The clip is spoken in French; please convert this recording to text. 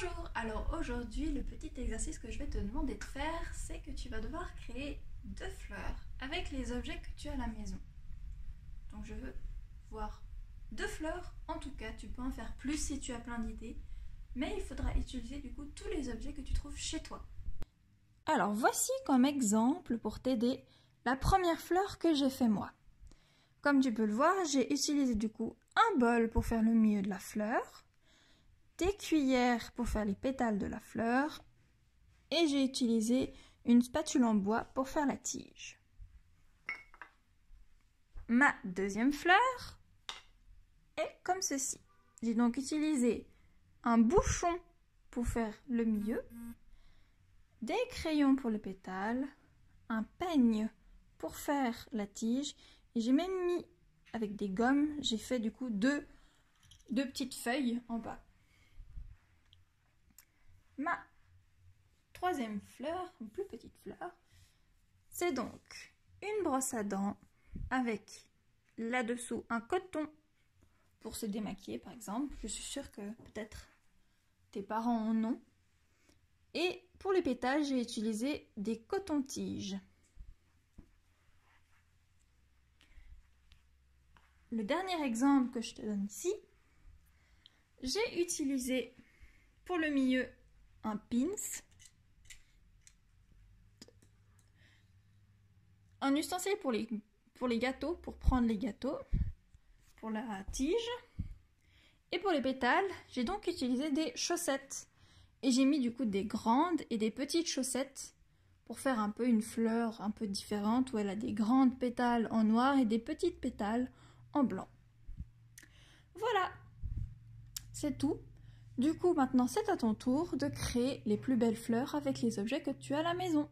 Bonjour, alors aujourd'hui le petit exercice que je vais te demander de faire c'est que tu vas devoir créer deux fleurs avec les objets que tu as à la maison. Donc je veux voir deux fleurs, en tout cas tu peux en faire plus si tu as plein d'idées, mais il faudra utiliser du coup tous les objets que tu trouves chez toi. Alors voici comme exemple pour t'aider la première fleur que j'ai fait moi. Comme tu peux le voir, j'ai utilisé du coup un bol pour faire le milieu de la fleur, des cuillères pour faire les pétales de la fleur et j'ai utilisé une spatule en bois pour faire la tige. Ma deuxième fleur est comme ceci. J'ai donc utilisé un bouchon pour faire le milieu, des crayons pour le pétale, un peigne pour faire la tige et j'ai même mis avec des gommes, j'ai fait du coup deux, deux petites feuilles en bas. Ma troisième fleur, une plus petite fleur, c'est donc une brosse à dents avec là-dessous un coton pour se démaquiller par exemple. Je suis sûre que peut-être tes parents en ont. Et pour les pétales, j'ai utilisé des cotons-tiges. Le dernier exemple que je te donne ici, j'ai utilisé pour le milieu un pins, un ustensile pour les, gâteaux, pour prendre les gâteaux, pour la tige. Et pour les pétales, j'ai donc utilisé des chaussettes. Et j'ai mis du coup des grandes et des petites chaussettes pour faire un peu une fleur un peu différente où elle a des grandes pétales en noir et des petites pétales en blanc. Voilà, c'est tout. Du coup, maintenant, c'est à ton tour de créer les plus belles fleurs avec les objets que tu as à la maison.